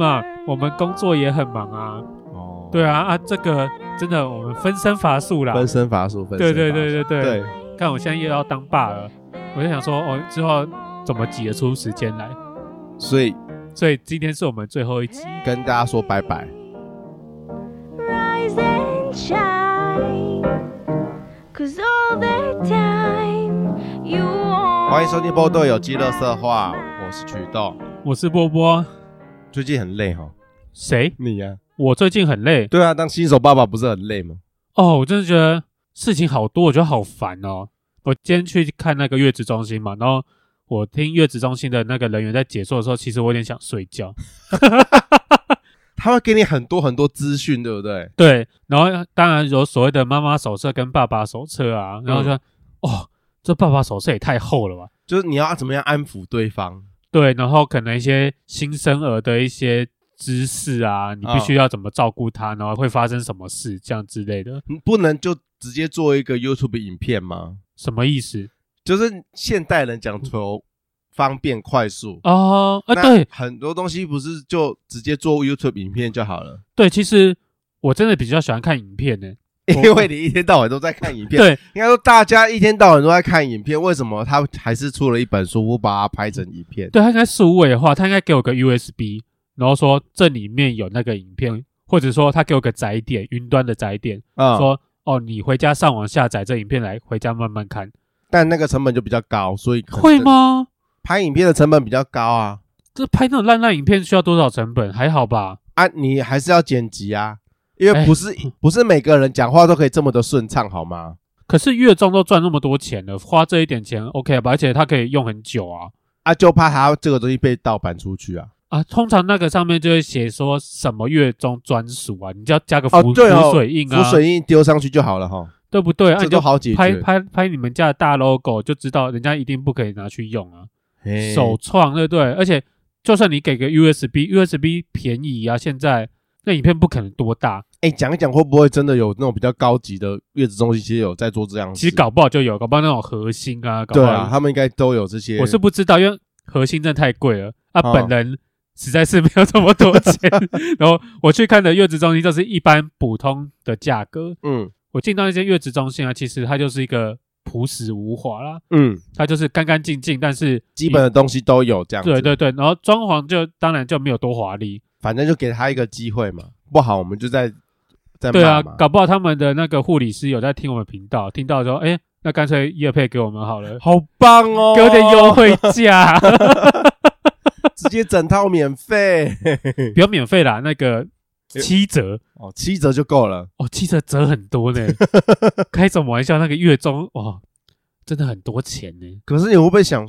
嘛，我们工作也很忙啊。哦，对啊啊，这个真的我们分身乏术啦，分身乏术，分身。对对对对对。对，看我现在又要当爸了，我就想说，哦，之后怎么挤得出时间来？所以，所以今天是我们最后一集，跟大家说拜拜。欢迎收听波豆有机乐色话，我是瞿豆，我是波波。最近很累哈？谁？你呀？我最近很累。对啊，当新手爸爸不是很累吗？哦，我真的觉得事情好多，我觉得好烦哦。我今天去看那个月子中心嘛，然后我听月子中心的那个人员在解说的时候，其实我有点想睡觉。他会给你很多很多资讯，对不对？对，然后当然有所谓的妈妈手册跟爸爸手册啊，然后说、嗯、哦。这爸爸手册也太厚了吧！就是你要怎么样安抚对方？对，然后可能一些新生儿的一些知识啊，你必须要怎么照顾他，然后会发生什么事，这样之类的。你不能就直接做一个 YouTube 影片吗？什么意思？就是现代人讲求方便快速哦。啊，对，很多东西不是就直接做 YouTube 影片就好了。对，其实我真的比较喜欢看影片呢。因为你一天到晚都在看影片，对，应该说大家一天到晚都在看影片，为什么他还是出了一本书，不把它拍成影片？对，他应该数位的话，他应该给我个 USB，然后说这里面有那个影片，或者说他给我个载点，云端的载点，嗯，说哦，你回家上网下载这影片来，回家慢慢看。但那个成本就比较高，所以会吗？拍影片的成本比较高啊。这拍那种烂烂影片需要多少成本？还好吧？啊，你还是要剪辑啊。因为不是、欸、不是每个人讲话都可以这么的顺畅，好吗？可是月中都赚那么多钱了，花这一点钱 OK 吧？而且它可以用很久啊！啊，就怕它这个东西被盗版出去啊！啊，通常那个上面就会写说什么月中专属啊，你就要加个浮、哦对哦、浮水印啊，浮水印丢上去就好了哈，对不对？啊、这都好解决。拍拍拍你们家的大 logo 就知道，人家一定不可以拿去用啊，首创对不对？而且就算你给个 USB，USB 便宜啊，现在那影片不可能多大。哎，讲一讲会不会真的有那种比较高级的月子中心，其实有在做这样子？其实搞不好就有，搞不好那种核心啊，搞不好对啊，他们应该都有这些。我是不知道，因为核心真的太贵了啊，本人实在是没有这么多钱。然后我去看的月子中心就是一般普通的价格。嗯，我进到那些月子中心啊，其实它就是一个朴实无华啦。嗯，它就是干干净净，但是基本的东西都有这样子。对对对，然后装潢就当然就没有多华丽，反正就给他一个机会嘛。不好，我们就在。对啊，搞不好他们的那个护理师有在听我们频道，听到说，哎，那干脆业配给我们好了，好棒哦，给我点优惠价，直接整套免费，不要免费啦，那个七折哦，七折就够了哦，七折折很多呢，开什么玩笑？那个月中哇，真的很多钱呢。可是你会不会想？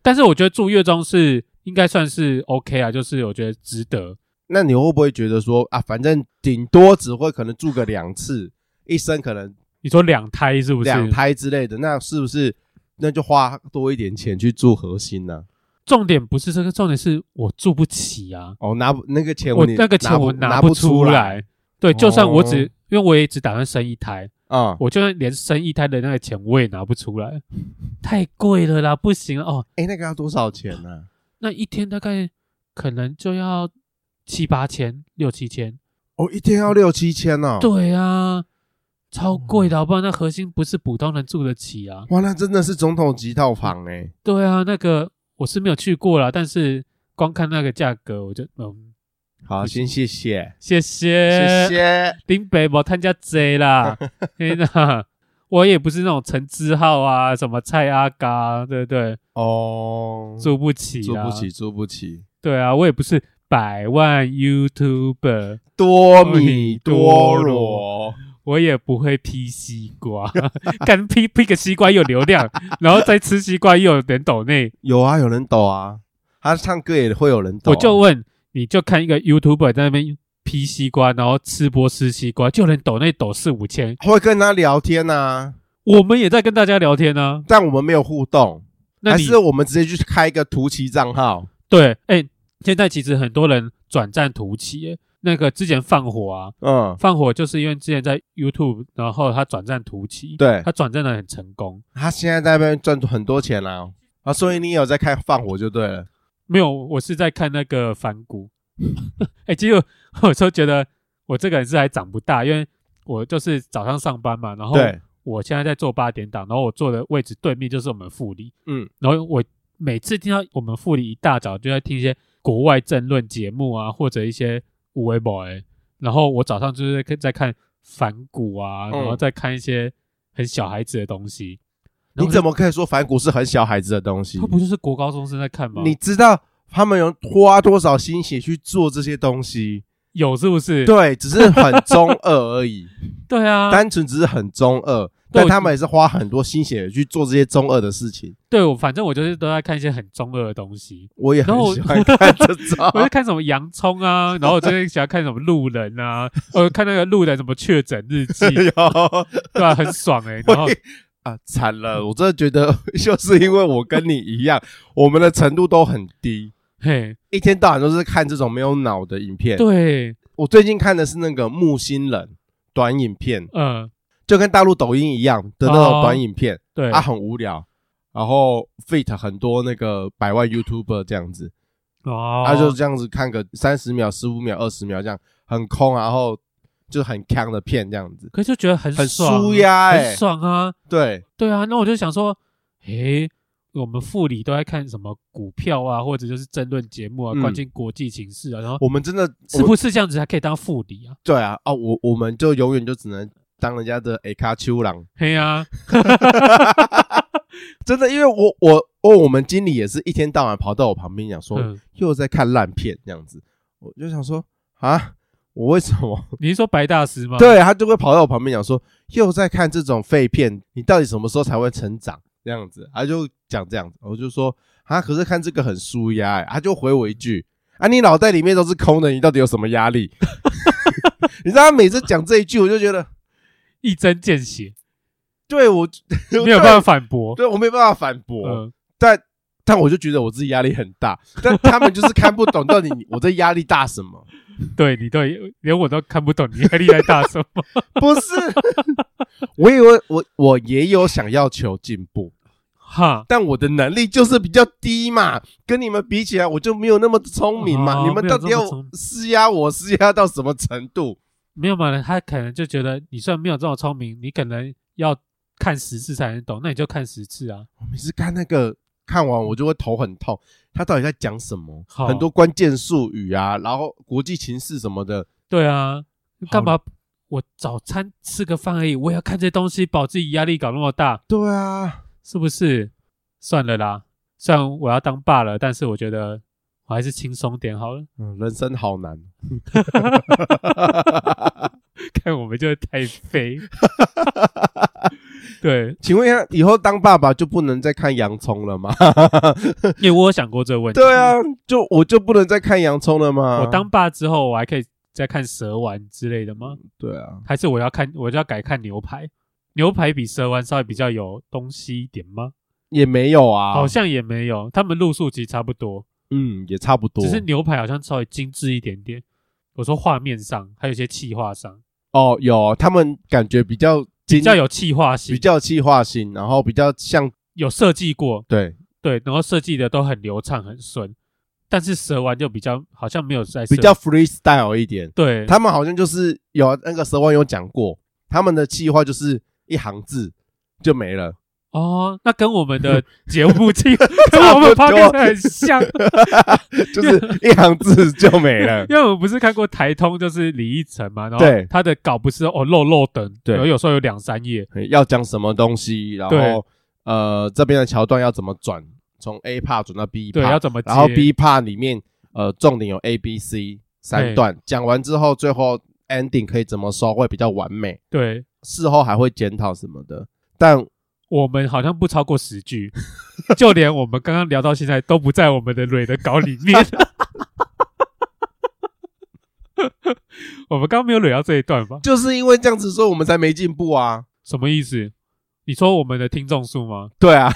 但是我觉得住月中是应该算是 OK 啊，就是我觉得值得。那你会不会觉得说啊，反正顶多只会可能住个两次，一生可能你说两胎是不是？两胎之类的，那是不是那就花多一点钱去住核心呢？重点不是这个，重点是我住不起啊！哦，拿不那个钱，我那个钱我拿不出来。对，就算我只、哦、因为我也只打算生一胎啊，我就算连生一胎的那个钱我也拿不出来，太贵了啦，不行哦。哎，那个要多少钱呢、啊？那一天大概可能就要。七八千，六七千，哦，一天要六七千呢？对啊，超贵的，好不好？那核心不是普通人住得起啊！哇，那真的是总统级套房哎。对啊，那个我是没有去过啦，但是光看那个价格，我就嗯，好，先谢谢，谢谢，谢谢。林北我参加贼啦，天哪，我也不是那种陈志浩啊，什么蔡阿嘎，对不对？哦，住不起，住不起，住不起。对啊，我也不是。百万 YouTuber 多米多罗，我也不会劈西瓜，敢劈劈个西瓜有流量，然后再吃西瓜又有人抖内，有啊，有人抖啊，他唱歌也会有人抖啊。我就问，你就看一个 YouTuber 在那边劈西瓜，然后吃播吃西瓜，就能抖那抖四五千，会跟他聊天啊，我们也在跟大家聊天啊，但我们没有互动，还是我们直接去开一个图奇账号？对，哎。现在其实很多人转战图奇，那个之前放火啊，嗯，放火就是因为之前在 YouTube，然后他转战图奇，对，他转战的很成功，他现在在那边赚很多钱啦，啊，所以你有在看放火就对了，没有，我是在看那个反骨，哎、欸，其实我就觉得我这个人是还长不大，因为我就是早上上班嘛，然后我现在在做八点档，然后我坐的位置对面就是我们副理，嗯，然后我每次听到我们副理一大早就在听一些国外政论节目啊，或者一些五位 boy，然后我早上就是在看反骨啊，然后再看一些很小孩子的东西。你怎么可以说反骨是很小孩子的东西？他不就是国高中生在看吗？你知道他们有花多少心血去做这些东西？有是不是？对，只是很中二而已。对啊，单纯只是很中二，但他们也是花很多心血去做这些中二的事情。对，我反正我就是都在看一些很中二的东西。我也很喜欢看这种，我在看什么洋葱啊，然后我最近喜欢看什么路人啊，呃，看那个路人什么确诊日记，对吧？很爽哎，然后。啊，惨了！我真的觉得，就是因为我跟你一样，我们的程度都很低，嘿，一天到晚都是看这种没有脑的影片。对，我最近看的是那个木星人短影片，嗯，就跟大陆抖音一样的那种短影片，对，啊，很无聊，然后 fit 很多那个百万 YouTuber 这样子，哦，他就这样子看个三十秒、十五秒、二十秒这样，很空，然后。就很强的片这样子，可是就觉得很爽，很舒压，欸，很爽啊！对。对啊，那我就想说，诶，我们副理都在看什么股票啊，或者就是争论节目啊，关心国际情势啊，然后我们真的是不是这样子才可以当副理啊？对啊，哦，我我们就永远就只能当人家的 A 卡丘郎。嘿啊，真的，因为我我哦，我们经理也是一天到晚跑到我旁边讲说，嗯、又在看烂片这样子，我就想说啊。我为什么？你是说白大师吗？对，他就会跑到我旁边讲说，又在看这种废片，你到底什么时候才会成长？这样子，他就讲这样子，我就说啊，可是看这个很舒压哎，他就回我一句啊，你脑袋里面都是空的，你到底有什么压力？你知道他每次讲这一句，我就觉得一针见血。对我没有办法反驳，对我没办法反驳，嗯、但但我就觉得我自己压力很大，但他们就是看不懂到底我这压力大什么。对 你对，连我都看不懂你压力在大什么？不是，我以为我我也有想要求进步，哈，但我的能力就是比较低嘛，跟你们比起来，我就没有那么聪明嘛。哦、你们到底要施压我施压到什么程度？没有嘛，他可能就觉得你虽然没有这么聪明，你可能要看十次才能懂，那你就看十次啊。我每次看那个。看完我就会头很痛，他到底在讲什么？很多关键术语啊，然后国际情势什么的。对啊，干嘛？我早餐吃个饭而已，我也要看这些东西，把自己压力搞那么大。对啊，是不是？算了啦，虽然我要当爸了，但是我觉得我还是轻松点好了。嗯，人生好难。看我们就太废。对，请问一下，以后当爸爸就不能再看洋葱了吗？因为我有想过这个问题。对啊，就我就不能再看洋葱了吗？我当爸之后，我还可以再看蛇丸之类的吗？对啊，还是我要看，我就要改看牛排？牛排比蛇丸稍微比较有东西一点吗？也没有啊，好像也没有，他们路数其实差不多。嗯，也差不多，只是牛排好像稍微精致一点点。我说画面上，还有一些气化上。哦，有，他们感觉比较。比较有气化性，比较气化性，然后比较像有设计过，对。对，然后设计的都很流畅很顺，但是蛇丸就比较好像没有在比较 freestyle 一点，对，他们好像就是有那个蛇丸有讲过，他们的气化就是一行字就没了。哦，那跟我们的 节目跟我们拍的很像，就是一行字就没了。因为我们不是看过台通，就是李义成嘛，然后他的稿不是哦漏漏等，对，有时候有两三页，要讲什么东西，然后呃这边的桥段要怎么转，从 A part 转到 B part，对，要怎么，然后 B part 里面呃重点有 A B C 三段，讲完之后最后 ending 可以怎么收会比较完美，对，事后还会检讨什么的，但。我们好像不超过十句，就连我们刚刚聊到现在都不在我们的蕊的稿里面。我们刚刚没有蕊到这一段吧？就是因为这样子所以，我们才没进步啊！什么意思？你说我们的听众数吗？对啊，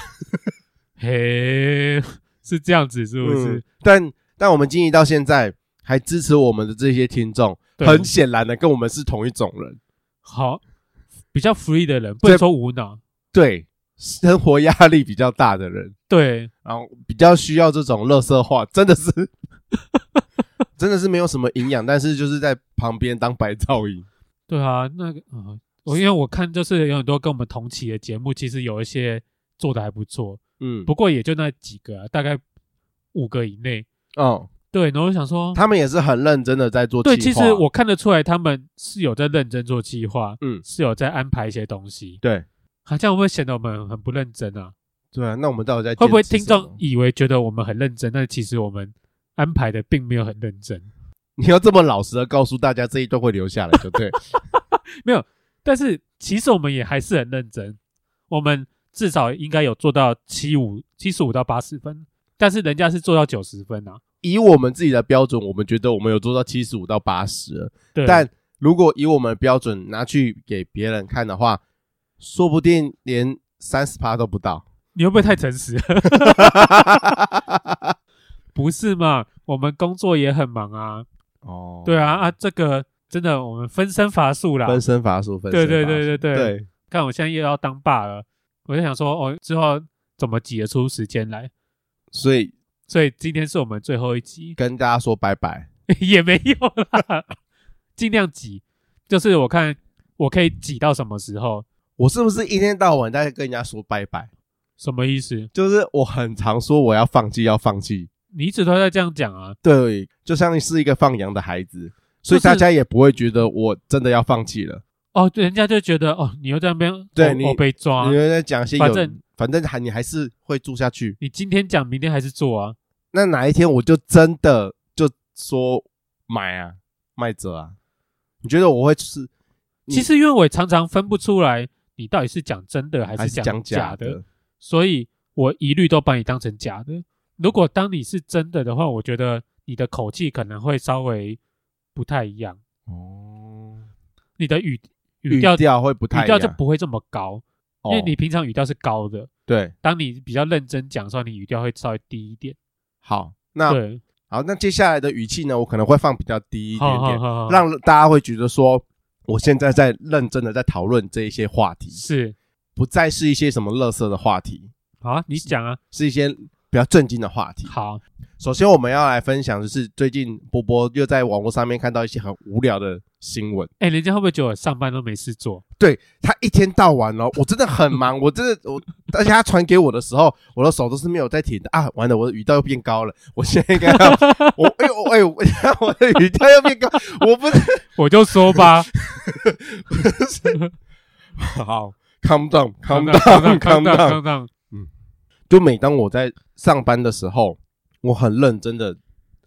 嘿，是这样子，是不是？嗯、但但我们经营到现在，还支持我们的这些听众，很显然的跟我们是同一种人。好，比较 free 的人，不能说无脑。对，生活压力比较大的人，对，然后比较需要这种乐色话，真的是 真的是没有什么营养，但是就是在旁边当白噪音。对啊，那个啊，我因为我看就是有很多跟我们同期的节目，其实有一些做的还不错，嗯，不过也就那几个啊，大概五个以内。哦，对，然后我想说，他们也是很认真的在做。对，其实我看得出来，他们是有在认真做计划，嗯，是有在安排一些东西。对，好像会不会显得我们很不认真啊？对啊，那我们到底在会不会听众以为觉得我们很认真？但其实我们安排的并没有很认真。你要这么老实的告诉大家，这一段会留下来，对不对。没有，但是其实我们也还是很认真。我们至少应该有做到七五七十五到八十分，但是人家是做到九十分啊。以我们自己的标准，我们觉得我们有做到七十五到八十。但如果以我们的标准拿去给别人看的话，说不定连三十趴都不到。你会不会太诚实？不是嘛？我们工作也很忙啊。哦，对啊啊，这个真的我们分身乏术啦，分身乏术，分身乏术。对对对对对。对，看我现在又要当爸了，我就想说，哦，之后怎么挤得出时间来？所以，所以今天是我们最后一集，跟大家说拜拜。也没有啦，尽量挤，就是我看我可以挤到什么时候？我是不是一天到晚在跟人家说拜拜？什么意思？就是我很常说我要放弃，要放弃。你一直都在这样讲啊？对，就像是一个放羊的孩子，所以大家也不会觉得我真的要放弃了。哦，人家就觉得哦，你又在那边，对你被抓，你又在讲些，反正反正还你还是会住下去。你今天讲，明天还是做啊？那哪一天我就真的就说买啊，卖者啊？你觉得我会是？其实因为我也常常分不出来，你到底是讲真的还是讲假的。所以我一律都把你当成假的。如果当你是真的的话，我觉得你的口气可能会稍微不太一样哦。你的语语调调会不太一样，语调就不会这么高，因为你平常语调是高的。对，当你比较认真讲的时候，你语调会稍微低一点。好，那对，好，那接下来的语气呢，我可能会放比较低一点点，让大家会觉得说，我现在在认真的在讨论这一些话题。是。不再是一些什么垃圾的话题，好啊，你讲啊，是一些比较正经的话题。好，首先我们要来分享的是最近波波又在网络上面看到一些很无聊的新闻。哎，人家会不会觉得我上班都没事做？对，他一天到晚哦，我真的很忙，我真的我，而且他传给我的时候，我的手都是没有在停的啊！完了，我的语调又变高了，我现在应该要 我哎呦哎呦，我的语调又变高，我不是 我就说吧，好。Calm down, calm down, calm down。嗯，就每当我在上班的时候，我很认真的，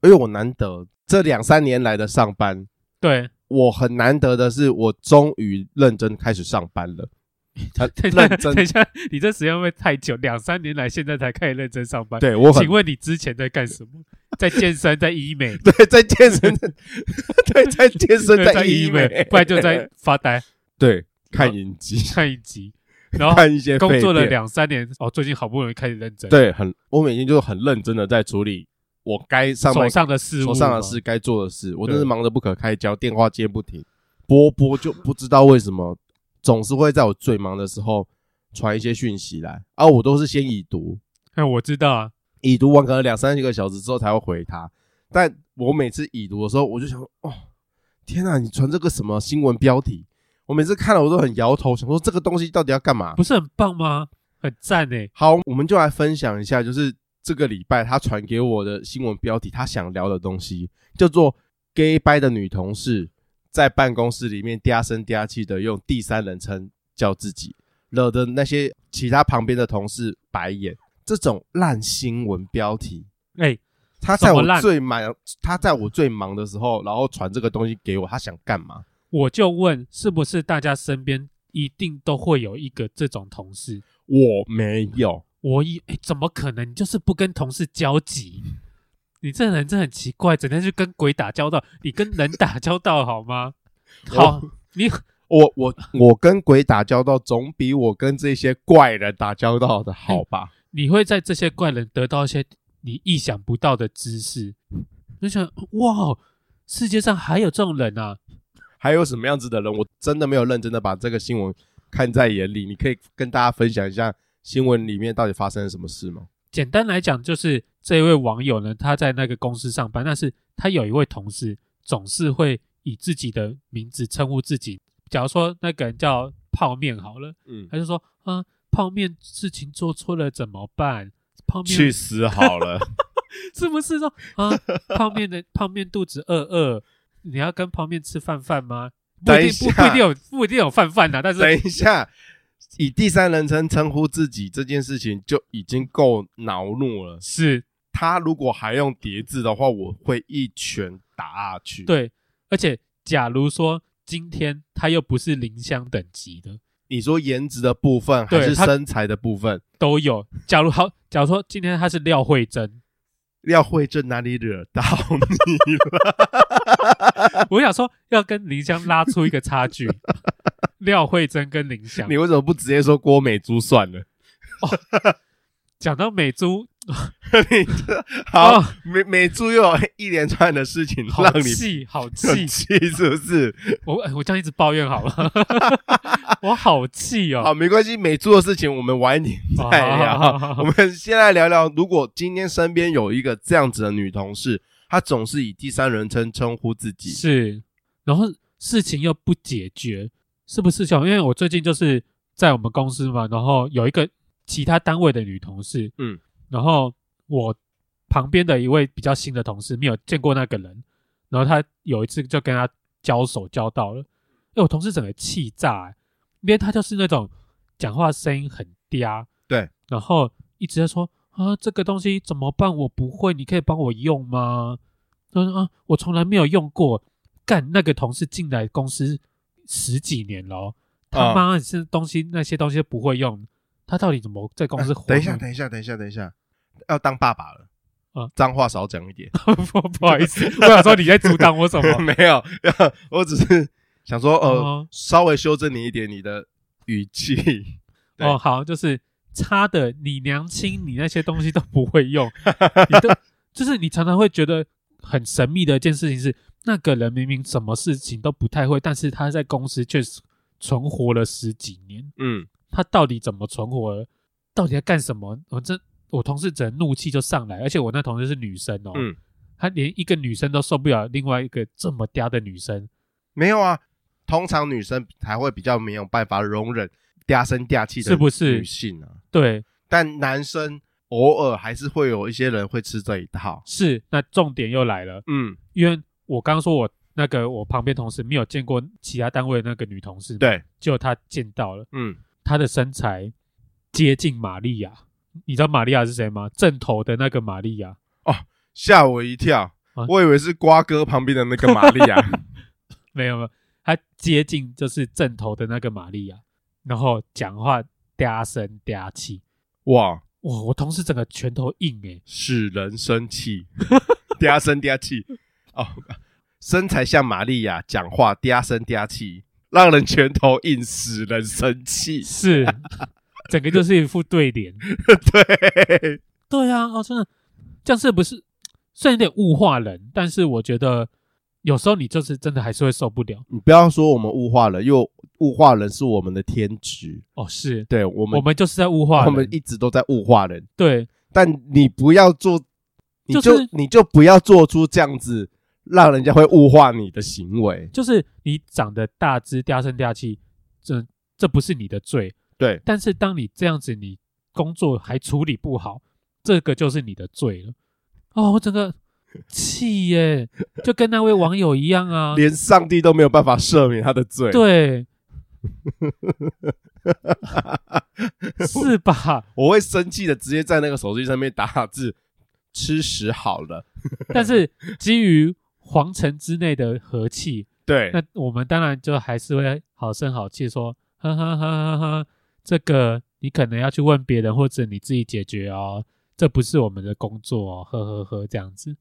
因为我难得这两三年来的上班，对，我很难得的是，我终于认真开始上班了。认真，等一下，你这时间会不会太久？两三年来，现在才开始认真上班。对，我很，请问你之前在干什么？在健身，在医美？对，在健身，对，在健身，在医美，不然就在发呆。对。看影集，看影集，然后看一些工作了两三年哦，最近好不容易开始认真。对，很，我每天就很认真的在处理我该上手上的事，手上的事该做的事，我真是忙得不可开交，电话接不停。波波就不知道为什么总是会在我最忙的时候传一些讯息来，啊，我都是先已读。哎，我知道啊，已读完可能两三个小时之后才会回他，但我每次已读的时候，我就想，哦，天啊，你传这个什么新闻标题？我每次看了我都很摇头，想说这个东西到底要干嘛？不是很棒吗？很赞诶。好，我们就来分享一下，就是这个礼拜他传给我的新闻标题，他想聊的东西叫做 “gay 掰的女同事在办公室里面嗲声嗲气的用第三人称叫自己，惹得那些其他旁边的同事白眼。”这种烂新闻标题，哎，他在我最忙，他在我最忙的时候，然后传这个东西给我，他想干嘛？我就问，是不是大家身边一定都会有一个这种同事？我没有，我一哎，怎么可能？你就是不跟同事交集？你这人真的很奇怪，整天去跟鬼打交道。你跟人打交道好吗？好，你 我我我跟鬼打交道，总比我跟这些怪人打交道的好吧？你会在这些怪人得到一些你意想不到的知识。你想，哇，世界上还有这种人啊！还有什么样子的人？我真的没有认真的把这个新闻看在眼里。你可以跟大家分享一下新闻里面到底发生了什么事吗？简单来讲，就是这一位网友呢，他在那个公司上班，但是他有一位同事总是会以自己的名字称呼自己。假如说那个人叫泡面好了，嗯，他就说，啊，泡面事情做错了怎么办？泡面去死好了，是不是说啊？泡面的泡面肚子饿饿，你要跟泡面吃饭饭吗？不一定，不不一定有不一定有饭饭呐。但是等一下，以第三人称称呼自己这件事情就已经够恼怒了。是他如果还用叠字的话，我会一拳打下去。对，而且假如说今天他又不是林香等级的。你说颜值的部分还是身材的部分都有。假如好，假如说今天他是廖慧珍，廖慧珍哪里惹到你了？我想说要跟林香拉出一个差距。廖慧珍跟林香，你为什么不直接说郭美珠算了？哦，讲到美珠。你这好，美美珠又有一连串的事情让你气，好 气，气是不是？我我这样一直抱怨好了，我好气哦。好，没关系，美珠的事情我们晚一点再聊。我们先来聊聊，如果今天身边有一个这样子的女同事，她总是以第三人称称呼自己，是，然后事情又不解决，是不是？小，因为我最近就是在我们公司嘛，然后有一个其他单位的女同事，嗯。然后我旁边的一位比较新的同事没有见过那个人，然后他有一次就跟他交手交到了，因为我同事整个气炸、欸，因为他就是那种讲话声音很嗲，对，然后一直在说啊这个东西怎么办？我不会，你可以帮我用吗？他说啊我从来没有用过，干那个同事进来公司十几年了，他妈是东西那些东西都不会用，他到底怎么在公司活？等一下，等一下，等一下，等一下。要当爸爸了啊！脏话少讲一点，不不好意思，我想说你在阻挡我什么？没有，我只是想说，呃，稍微修正你一点，你的语气。哦，好，就是差的，你娘亲，你那些东西都不会用，你都就是你常常会觉得很神秘的一件事情是，那个人明明什么事情都不太会，但是他在公司却存活了十几年。嗯，他到底怎么存活了？到底在干什么？我这。我同事整个怒气就上来，而且我那同事是女生哦，嗯，她连一个女生都受不了，另外一个这么嗲的女生，没有啊，通常女生才会比较没有办法容忍嗲声嗲气的，是不是女性啊？对，但男生偶尔还是会有一些人会吃这一套。是，那重点又来了，嗯，因为我刚刚说我那个我旁边同事没有见过其他单位的那个女同事，对，就她见到了，嗯，她的身材接近玛利亚。你知道玛利亚是谁吗？正头的那个玛利亚哦，吓我一跳，啊、我以为是瓜哥旁边的那个玛利亚。没有没有，他接近就是正头的那个玛利亚，然后讲话嗲声嗲气，哇哇！我同事整个拳头硬诶，使人生气，嗲声嗲气哦，身材像玛利亚，讲话嗲声嗲气，让人拳头硬，使人生气，是。整个就是一副对联，对。对啊，哦，真的，这样是不是虽然有点物化人，但是我觉得有时候你就是真的还是会受不了。你不要说我们物化人，因为物化人是我们的天职。哦，是。对我们，我们就是在物化人，我们一直都在物化人。对，但你不要做，你就、就是、你就不要做出这样子让人家会物化你的行为。就是你长得大只、嗲声嗲气，这这不是你的罪。对，但是当你这样子，你工作还处理不好，这个就是你的罪了。哦，我整个气耶，就跟那位网友一样啊，连上帝都没有办法赦免他的罪。对，是吧？我会生气的，直接在那个手机上面打字，吃屎好了。但是基于皇城之内的和气，对，那我们当然就还是会好声好气说，呵呵呵呵呵。这个你可能要去问别人，或者你自己解决哦。这不是我们的工作哦，呵呵呵，这样子。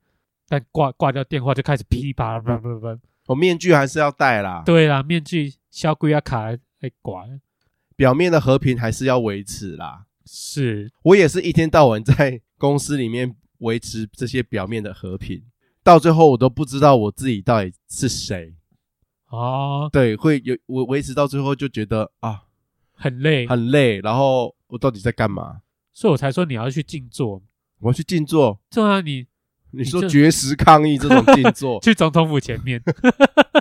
但挂挂掉电话就开始噼里啪啦，不不不，我面具还是要戴啦。对啦，面具小鬼要卡来挂，表面的和平还是要维持啦。是我也是一天到晚在公司里面维持这些表面的和平，到最后我都不知道我自己到底是谁。哦，对，会有我维持到最后就觉得啊。很累，很累，然后我到底在干嘛？所以我才说你要去静坐。我要去静坐。对啊，你你说绝食抗议这种 静坐，去总统府前面，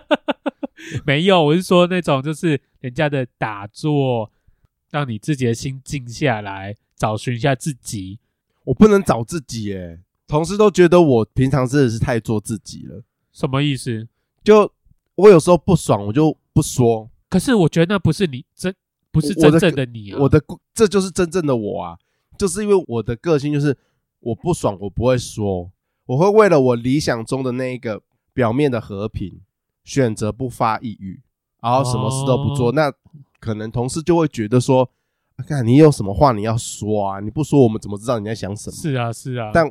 没有，我是说那种就是人家的打坐，让你自己的心静下来，找寻一下自己。我不能找自己耶，同事都觉得我平常真的是太做自己了。什么意思？就我有时候不爽，我就不说。可是我觉得那不是你真，不是真正的你啊。我的，这就是真正的我啊，就是因为我的个性就是我不爽，我不会说。我会为了我理想中的那一个表面的和平，选择不发一语，然后什么事都不做。哦、那可能同事就会觉得说，看你有什么话你要说啊，你不说我们怎么知道你在想什么？是啊，是啊。但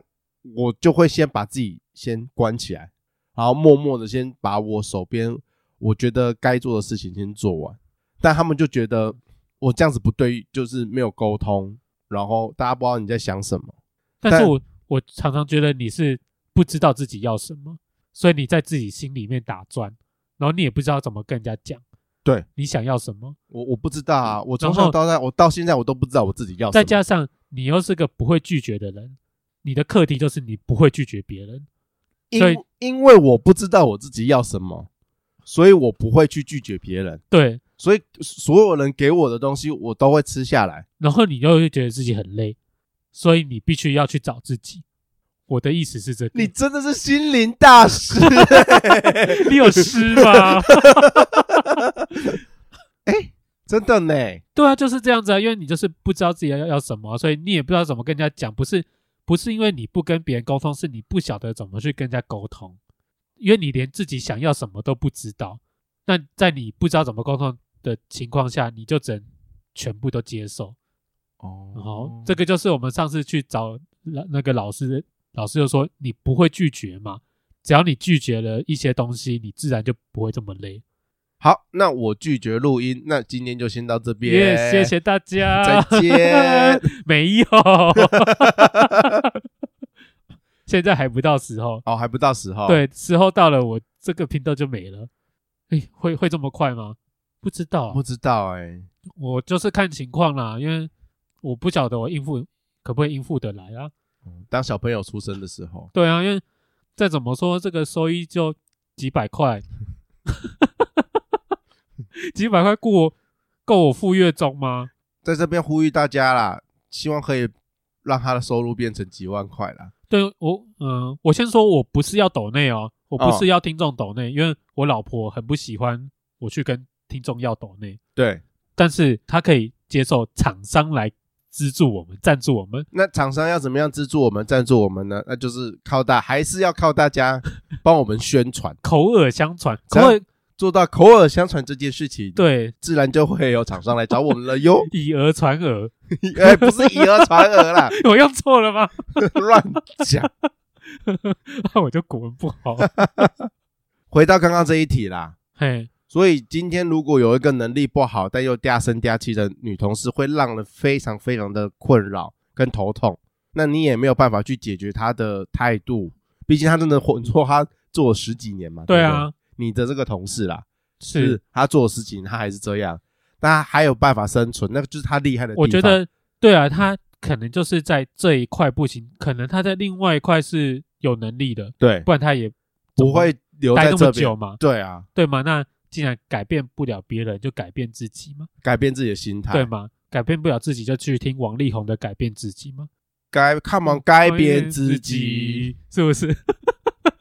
我就会先把自己先关起来，然后默默的先把我手边我觉得该做的事情先做完。但他们就觉得我这样子不对，就是没有沟通，然后大家不知道你在想什么。但是我我常常觉得你是。不知道自己要什么，所以你在自己心里面打转，然后你也不知道怎么跟人家讲。对，你想要什么？我我不知道啊，我从小到大，我到现在我都不知道我自己要什么。再加上你又是个不会拒绝的人，你的课题就是你不会拒绝别人。所以因，因为我不知道我自己要什么，所以我不会去拒绝别人。对，所以所有人给我的东西，我都会吃下来。然后你又会觉得自己很累，所以你必须要去找自己。我的意思是这个，你真的是心灵大师，你有诗吗？哎、欸，真的呢？对啊，就是这样子啊，因为你就是不知道自己要要什么，所以你也不知道怎么跟人家讲。不是，不是因为你不跟别人沟通，是你不晓得怎么去跟人家沟通，因为你连自己想要什么都不知道。那在你不知道怎么沟通的情况下，你就只能全部都接受。哦，好，这个就是我们上次去找那个老师。老师就说：“你不会拒绝嘛？只要你拒绝了一些东西，你自然就不会这么累。”好，那我拒绝录音，那今天就先到这边。Yeah, 谢谢大家，再见。没有，现在还不到时候哦，还不到时候。对，时候到了，我这个频道就没了。哎，会会这么快吗？不知道，不知道哎、欸。我就是看情况啦，因为我不晓得我应付可不可以应付得来啊。当小朋友出生的时候，对啊，因为再怎么说，这个收益就几百块，几百块够我够我付月中吗？在这边呼吁大家啦，希望可以让他的收入变成几万块啦。对我，嗯、呃，我先说，我不是要抖内哦，我不是要听众抖内，哦，因为我老婆很不喜欢我去跟听众要抖内。对，但是她可以接受厂商来。资助我们，赞助我们。那厂商要怎么样资助我们、赞助我们呢？那就是靠大，还是要靠大家 帮我们宣传，口耳相传，口耳做到口耳相传这件事情，对，自然就会有厂商来找我们了哟。以讹传讹，哎，不是以讹传讹啦，我用错了吗？乱讲，那我就古文不好。回到刚刚这一题啦，嘿。所以今天如果有一个能力不好但又嗲声嗲气的女同事，会让人非常非常的困扰跟头痛。那你也没有办法去解决她的态度，毕竟她真的混错，她做了十几年嘛。对啊，你的这个同事啦，是，是她做了十几年，她还是这样，但她还有办法生存，那个就是他厉害的地方。我觉得，对啊，他可能就是在这一块不行，可能他在另外一块是有能力的，对，不然他也不会留在这么久嘛。对啊，对嘛，那。既然改变不了别人，就改变自己嘛。改变自己的心态，对吗？改变不了自己，就去听王力宏的《改变自己》吗？改，Come on，改变自己，是不是？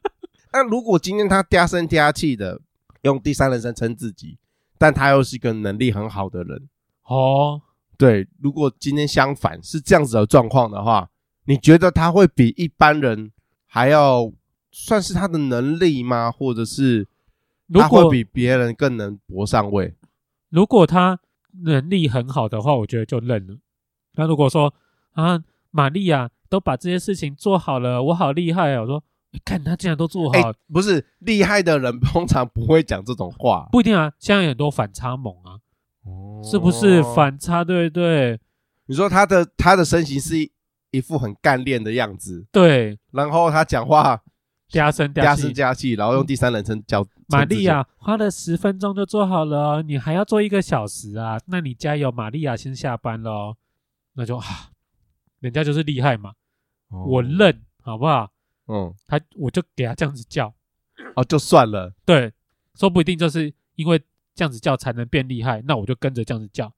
那如果今天他嗲声嗲气的用第三人称称自己，但他又是一个能力很好的人，哦，对。如果今天相反是这样子的状况的话，你觉得他会比一般人还要算是他的能力吗？或者是？他会比别人更能搏上位。如果他能力很好的话，我觉得就认了。那如果说啊，玛丽亚都把这些事情做好了，我好厉害啊！我说，你看他竟然都做好，欸，不是厉害的人通常不会讲这种话。不一定啊，现在有很多反差萌啊，哦，是不是反差？对对，你说他的他的身形是一一副很干练的样子，对，然后他讲话。嗲声嗲声嗲气，然后用第三人称叫玛利亚，花了十分钟就做好了哦，你还要做一个小时啊？那你加油，玛利亚先下班了哦。那就啊，人家就是厉害嘛，我认好不好？嗯，他我就给他这样子叫，哦，就算了，对，说不定就是因为这样子叫才能变厉害，那我就跟着这样子叫，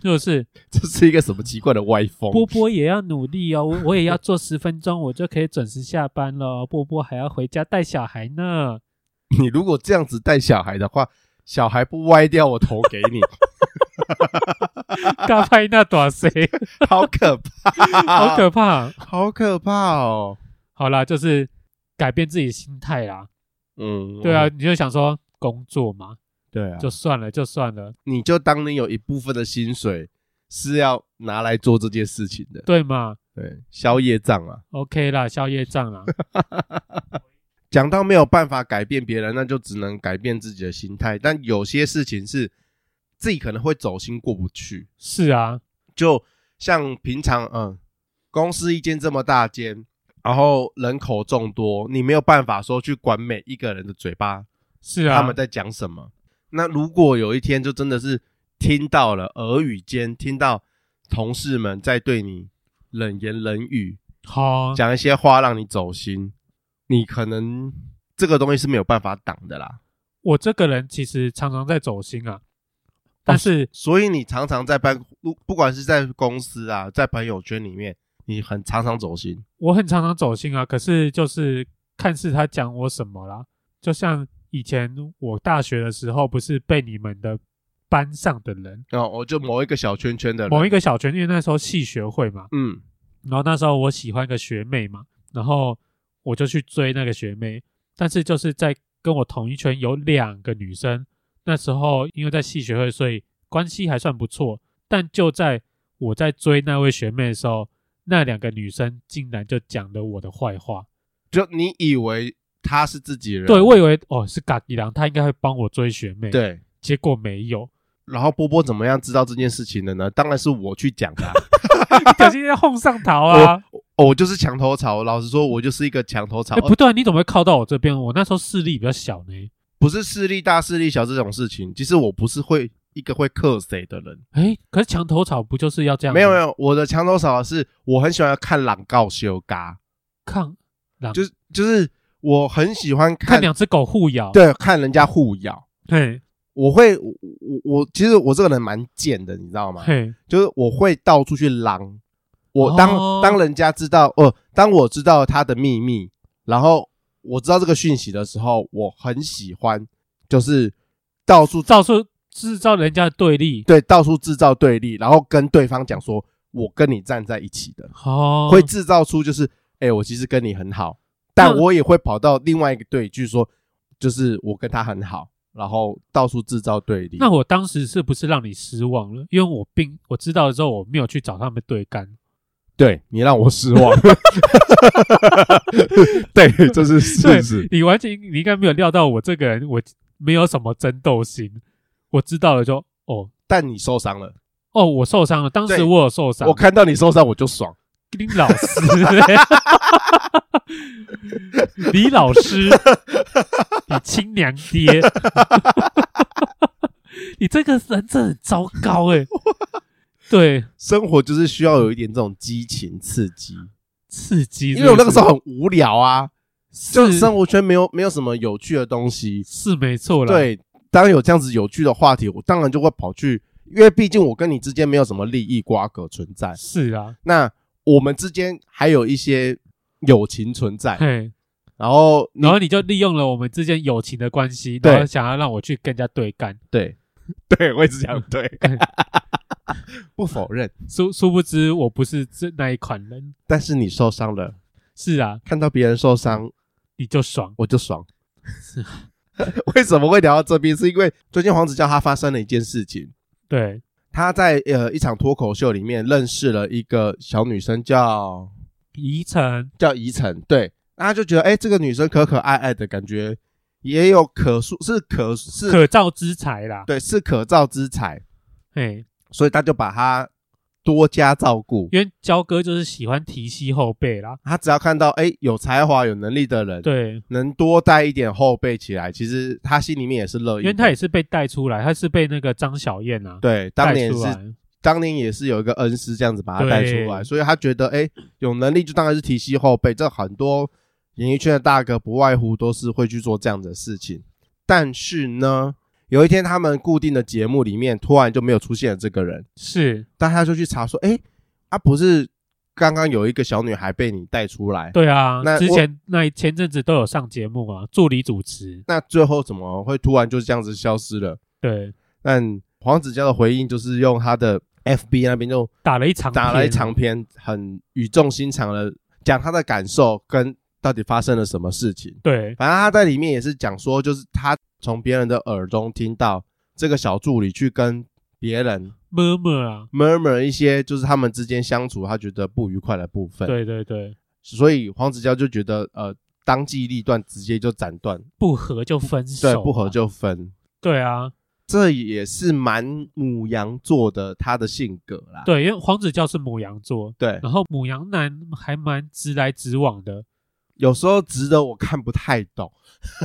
就是 这是一个什么奇怪的歪风？波波也要努力哦，我我也要做十分钟，我就可以准时下班了。波波还要回家带小孩呢。你如果这样子带小孩的话，小孩不歪掉，我头给你。大拍那短谁？好可怕，好可怕，好可怕哦！好啦，就是改变自己心态啦。嗯，对啊，你就想说工作嘛，对啊，就算了，就算了。你就当你有一部分的薪水是要拿来做这件事情的，对吗？对，消业障啊。OK 啦，消业障啊。讲到没有办法改变别人，那就只能改变自己的心态。但有些事情是自己可能会走心过不去。是啊，就像平常，嗯，公司一间这么大间，然后人口众多，你没有办法说去管每一个人的嘴巴，是啊，他们在讲什么。那如果有一天就真的是听到了耳语间，听到同事们在对你冷言冷语，好讲一些话让你走心。你可能这个东西是没有办法挡的啦。我这个人其实常常在走心啊，但是、哦、所以你常常在办不不管是在公司啊，在朋友圈里面，你很常常走心。我很常常走心啊，可是就是看是他讲我什么啦。就像以前我大学的时候，不是被你们的班上的人哦，我就某一个小圈圈的人，某一个小圈，因为那时候系学会嘛，嗯，然后那时候我喜欢一个学妹嘛，然后。我就去追那个学妹，但是就是在跟我同一圈有两个女生，那时候因为在系学会，所以关系还算不错。但就在我在追那位学妹的时候，那两个女生竟然就讲了我的坏话。就你以为她是自己人？对，我以为哦是嘎吉郎，他应该会帮我追学妹。对，结果没有。然后波波怎么样知道这件事情的呢？当然是我去讲的、啊。小心要哄上头啊！哦，我就是墙头草。老实说，我就是一个墙头草。欸、不对，你怎么会靠到我这边？我那时候势力比较小呢。不是势力大势力小这种事情，其实我不是会一个会克谁的人。哎、欸，可是墙头草不就是要这样？没有没有，我的墙头草是我很喜欢看狼告修嘎，看狼就是就是我很喜欢看看两只狗互咬，对，看人家互咬。对，我会我我其实我这个人蛮贱的，你知道吗？嘿，就是我会到处去狼。我当、哦、当人家知道，哦，当我知道他的秘密，然后我知道这个讯息的时候，我很喜欢，就是到处到处制造人家的对立，对，到处制造对立，然后跟对方讲说，我跟你站在一起的，哦，会制造出就是，哎、欸，我其实跟你很好，但我也会跑到另外一个对，就是说，就是我跟他很好，然后到处制造对立。那我当时是不是让你失望了？因为我并我知道了之后，我没有去找他们对干。对你让我失望，对，这是事实。你完全你应该没有料到我这个人，我没有什么争斗心。我知道了就哦，但你受伤了哦，我受伤了。当时我有受伤，我看到你受伤我就爽。林老师，李老师，你亲娘爹，你这个人真的很糟糕哎、欸。对，生活就是需要有一点这种激情刺激，刺激。因为我那个时候很无聊啊，就生活圈没有没有什么有趣的东西，是没错啦。对，当有这样子有趣的话题，我当然就会跑去，因为毕竟我跟你之间没有什么利益瓜葛存在。是啊，那我们之间还有一些友情存在。嘿，然后然后你就利用了我们之间友情的关系，然后想要让我去跟人家对干。对，对，我也是想对。不否认，殊殊不知我不是这那一款人，但是你受伤了，是啊，看到别人受伤你就爽，我就爽。是啊，为什么会聊到这边？是因为最近黄子佼他发生了一件事情，对，他在呃一场脱口秀里面认识了一个小女生，叫宜晨，叫宜晨，对，那他就觉得哎、欸，这个女生可可爱爱的感觉，也有可塑，是可是可造之才啦，对，是可造之才，嘿。所以他就把他多加照顾，因为焦哥就是喜欢提携后辈啦。他只要看到哎、欸、有才华、有能力的人，对，能多带一点后辈起来，其实他心里面也是乐意。因为他也是被带出来，他是被那个张小燕啊，对，当年是当年也是有一个恩师这样子把他带出来，所以他觉得哎、欸，有能力就当然是提携后辈。这很多演艺圈的大哥不外乎都是会去做这样的事情。但是呢，有一天他们固定的节目里面突然就没有出现了这个人，是，大家就去查说，哎、欸，啊不是刚刚有一个小女孩被你带出来？对啊，那之前那前阵子都有上节目啊，助理主持。那最后怎么会突然就这样子消失了？对，但黄子佼的回应就是用他的 FB 那边就打了一场打了一长篇，很语重心长的讲他的感受跟到底发生了什么事情。对，反正他在里面也是讲说，就是他从别人的耳中听到这个小助理去跟别人 murmur 啊 murmur 一些，就是他们之间相处他觉得不愉快的部分。对对对，所以黄子佼就觉得呃，当机立断，直接就斩断，不合就分手，对，不合就分。对啊。这也是蛮母羊座的他的性格啦。对，因为黄子佼是母羊座，对，然后母羊男还蛮直来直往的，有时候值得我看不太懂，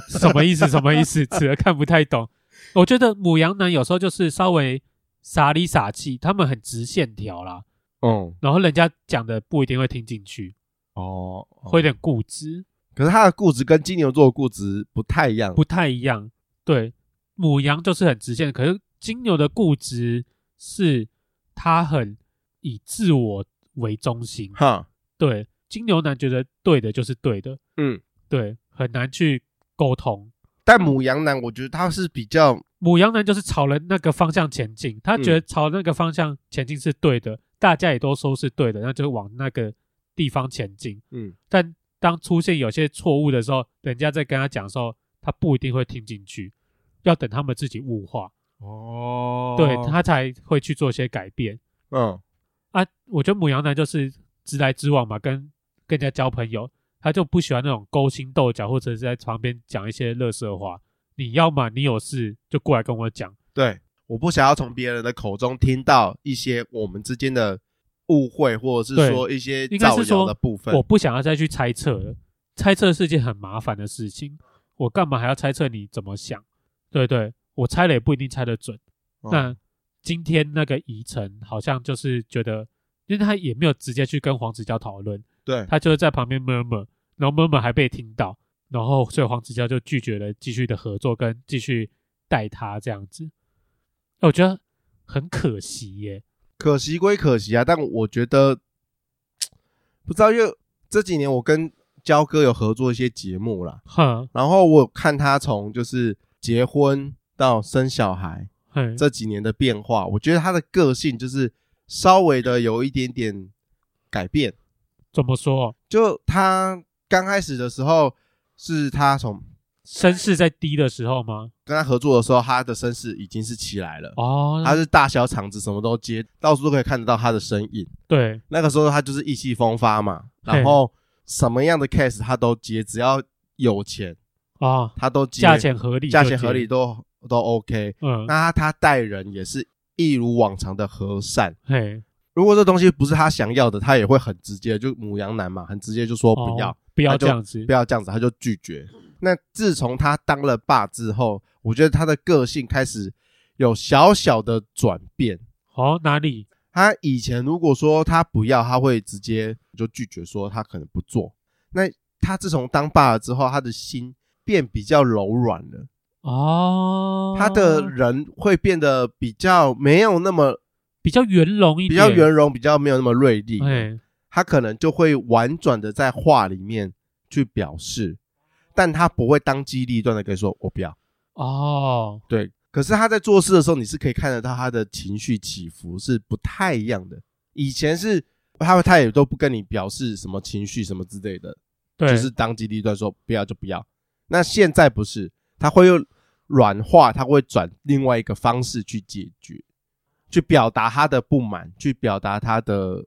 什么意思？什么意思？值得看不太懂。我觉得母羊男有时候就是稍微傻里傻气，他们很直线条啦，嗯，然后人家讲的不一定会听进去，哦，会有点固执。可是他的固执跟金牛座的固执不太一样，不太一样，对。母羊就是很直线，可是金牛的固执是他很以自我为中心。哈，对，金牛男觉得对的就是对的，嗯，对，很难去沟通。但母羊男，我觉得他是比较，母羊男就是朝了那个方向前进，他觉得朝那个方向前进是对的，嗯、大家也都说是对的，那就往那个地方前进。嗯，但当出现有些错误的时候，人家在跟他讲的时候，他不一定会听进去。要等他们自己物化哦，对，他才会去做一些改变。嗯啊，我觉得母羊男就是直来直往嘛，跟跟人家交朋友，他就不喜欢那种勾心斗角，或者是在旁边讲一些乐色话。你要么你有事就过来跟我讲。对，我不想要从别人的口中听到一些我们之间的误会，或者是说一些造谣的部分。我不想要再去猜测了，猜测是件很麻烦的事情。我干嘛还要猜测你怎么想？对对，我猜了也不一定猜得准。哦、那今天那个宜城好像就是觉得，因为他也没有直接去跟黄子佼讨论，对，他就是在旁边 murmur，然后 murmur 还被听到，然后所以黄子佼就拒绝了继续的合作跟继续带他这样子。我觉得很可惜耶，可惜归可惜啊，但我觉得不知道，因为这几年我跟焦哥有合作一些节目啦，哼，然后我看他从就是。结婚到生小孩，这几年的变化，我觉得他的个性就是稍微的有一点点改变。怎么说？就他刚开始的时候，是他从声势在低的时候吗？跟他合作的时候，他的声势已经是起来了。哦，他是大小场子什么都接，到处都可以看得到他的身影。对，那个时候他就是意气风发嘛，然后什么样的 case 他都接，只要有钱。哦，他都接，价钱合理，价钱合理都都 OK。嗯，那他他待人也是一如往常的和善。嘿，如果这东西不是他想要的，他也会很直接，就母羊男嘛，很直接就说不要，哦、不要这样子，不要这样子，他就拒绝。那自从他当了爸之后，我觉得他的个性开始有小小的转变。哦，哪里？他以前如果说他不要，他会直接就拒绝，说他可能不做。那他自从当爸了之后，他的心。变比较柔软了哦，他的人会变得比较没有那么比较圆融一点，比较圆融，比较没有那么锐利。哎，他可能就会婉转的在话里面去表示，但他不会当机立断的跟你说“我不要”。哦，对。可是他在做事的时候，你是可以看得到他的情绪起伏是不太一样的。以前是他他也都不跟你表示什么情绪什么之类的，对，就是当机立断说不要就不要。那现在不是，他会用软化，他会转另外一个方式去解决，去表达他的不满，去表达他的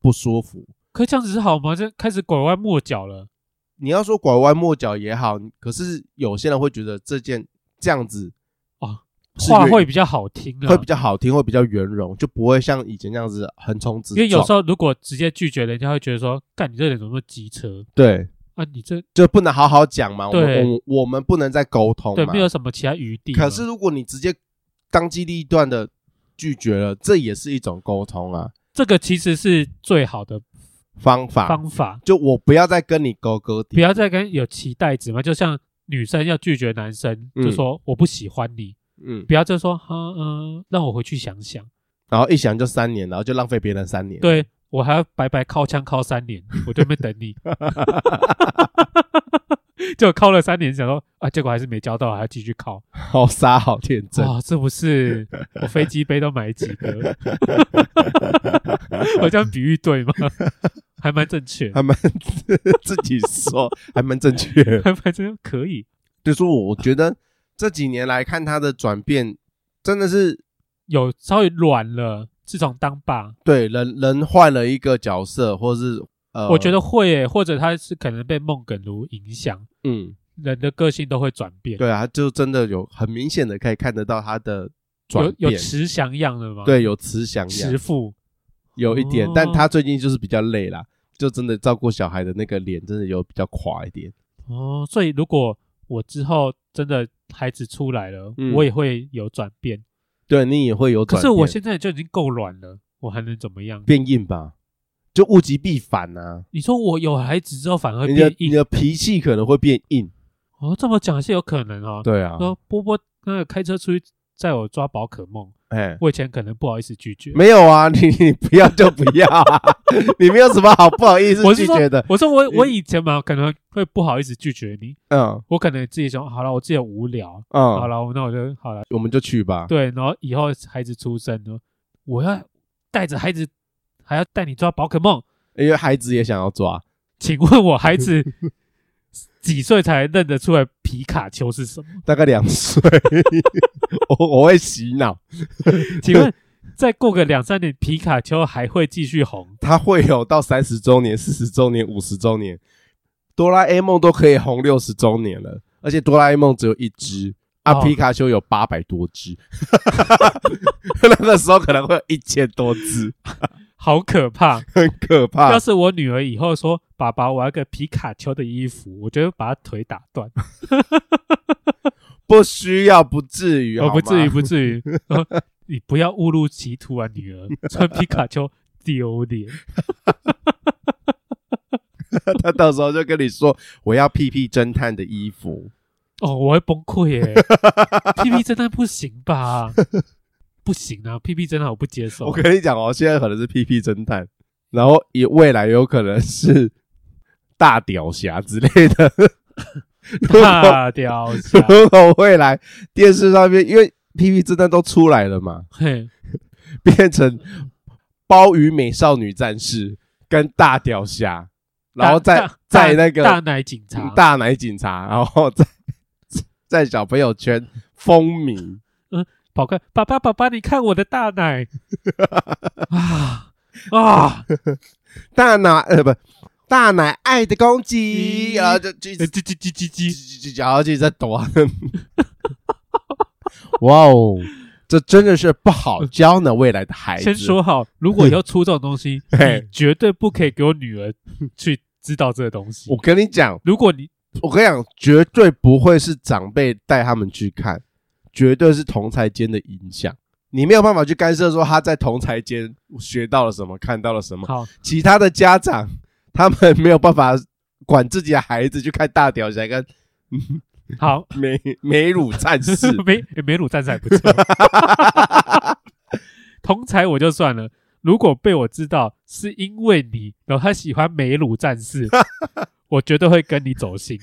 不舒服。可这样子是好吗？这开始拐弯抹角了。你要说拐弯抹角也好，可是有些人会觉得这件这样子啊，话会比较好听，会比较好听，会比较圆融，就不会像以前那样子横冲直撞。因为有时候如果直接拒绝，人家会觉得说：“干你这人怎么那么机车？”对。啊，你这就不能好好讲嘛？对，我我们不能再沟通嘛？对，没有什么其他余地。可是如果你直接当机立断的拒绝了，这也是一种沟通啊。这个其实是最好的方法。方法就我不要再跟你勾勾底，不要再跟有期待值嘛。就像女生要拒绝男生，就说我不喜欢你，嗯，不要就说，嗯嗯，让我回去想想。然后一想就三年，然后就浪费别人三年。对，我还要白白靠枪靠三年，我对面等你。就靠了三年，想说啊，结果还是没交到，还要继续靠。好傻，好天真啊！这不是我飞机杯都买几个？我这样比喻对吗？还蛮正确，还蛮 自己说还蛮正确，还蛮真可以。就是说，我觉得这几年来看他的转变，真的是有稍微软了。自从当爸，对人人换了一个角色，或是。呃，我觉得会诶，或者他是可能被孟耿如影响，嗯，人的个性都会转变。对啊，就真的有很明显的可以看得到他的转变，有有慈祥样的吗？对，有慈祥样，慈父有一点，哦，但他最近就是比较累啦，就真的照顾小孩的那个脸真的有比较垮一点。哦，所以如果我之后真的孩子出来了，嗯，我也会有转变。对，你也会有转变。可是我现在就已经够软了，我还能怎么样？变硬吧。就物极必反呐、啊！你说我有孩子之后反而变硬，你的脾气可能会变硬哦。这么讲是有可能哦。对啊，说波波那个开车出去载我抓宝可梦，哎、欸，我以前可能不好意思拒绝。没有啊，你你不要就不要啊，你没有什么好不好意思拒绝的。我说，我我我以前嘛可能会不好意思拒绝你，嗯，我可能自己想好了，我自己无聊，嗯，好了，那我就好了，我们就去吧。对，然后以后孩子出生了，我要带着孩子。还要带你抓宝可梦，因为孩子也想要抓。请问我孩子 几岁才认得出来皮卡丘是什么？大概两岁。我我会洗脑。请问再过个两三年，皮卡丘还会继续红？它会有到三十周年、四十周年、五十周年，哆啦 A 梦都可以红六十周年了。而且哆啦 A 梦只有一只，啊，皮卡丘有八百多只。那个时候可能会有一千多只。好可怕，很可怕。要是我女儿以后说：“爸爸，我要个皮卡丘的衣服”，我就会把她腿打断。不需要，不至于，哦，不至于，不至于。你不要误入歧途啊，女儿，穿皮卡丘丢脸。他到时候就跟你说：“我要屁屁侦探的衣服。”哦，我会崩溃耶！屁屁侦探不行吧？不行啊，屁屁侦探我不接受。我跟你讲哦，现在可能是屁屁侦探，然后也未来有可能是大屌侠之类的。大屌侠，如果未来电视上面，因为屁屁侦探都出来了嘛，嘿，变成鲍鱼美少女战士跟大屌侠，然后再在那个大奶警察，大奶警察，然后在在小朋友圈风靡。宝哥，爸爸，爸爸，你看我的大奶 啊啊！大奶呃不，大奶爱的攻击，然后就叽叽叽叽叽叽叽，然后就在抖啊。哇哦，这真的是不好教呢。未来的孩子，先说好，如果以后出这种东西，你绝对不可以给我女儿去知道这个东西。我跟你讲，如果你，我跟你讲，绝对不会是长辈带他们去看。绝对是同才间的影响，你没有办法去干涉说他在同才间学到了什么，看到了什么。好，其他的家长他们没有办法管自己的孩子去看大屌侠跟好 美美乳战士，美美乳战士还不错。同才我就算了，如果被我知道是因为你，然后他喜欢美乳战士，我绝对会跟你走心，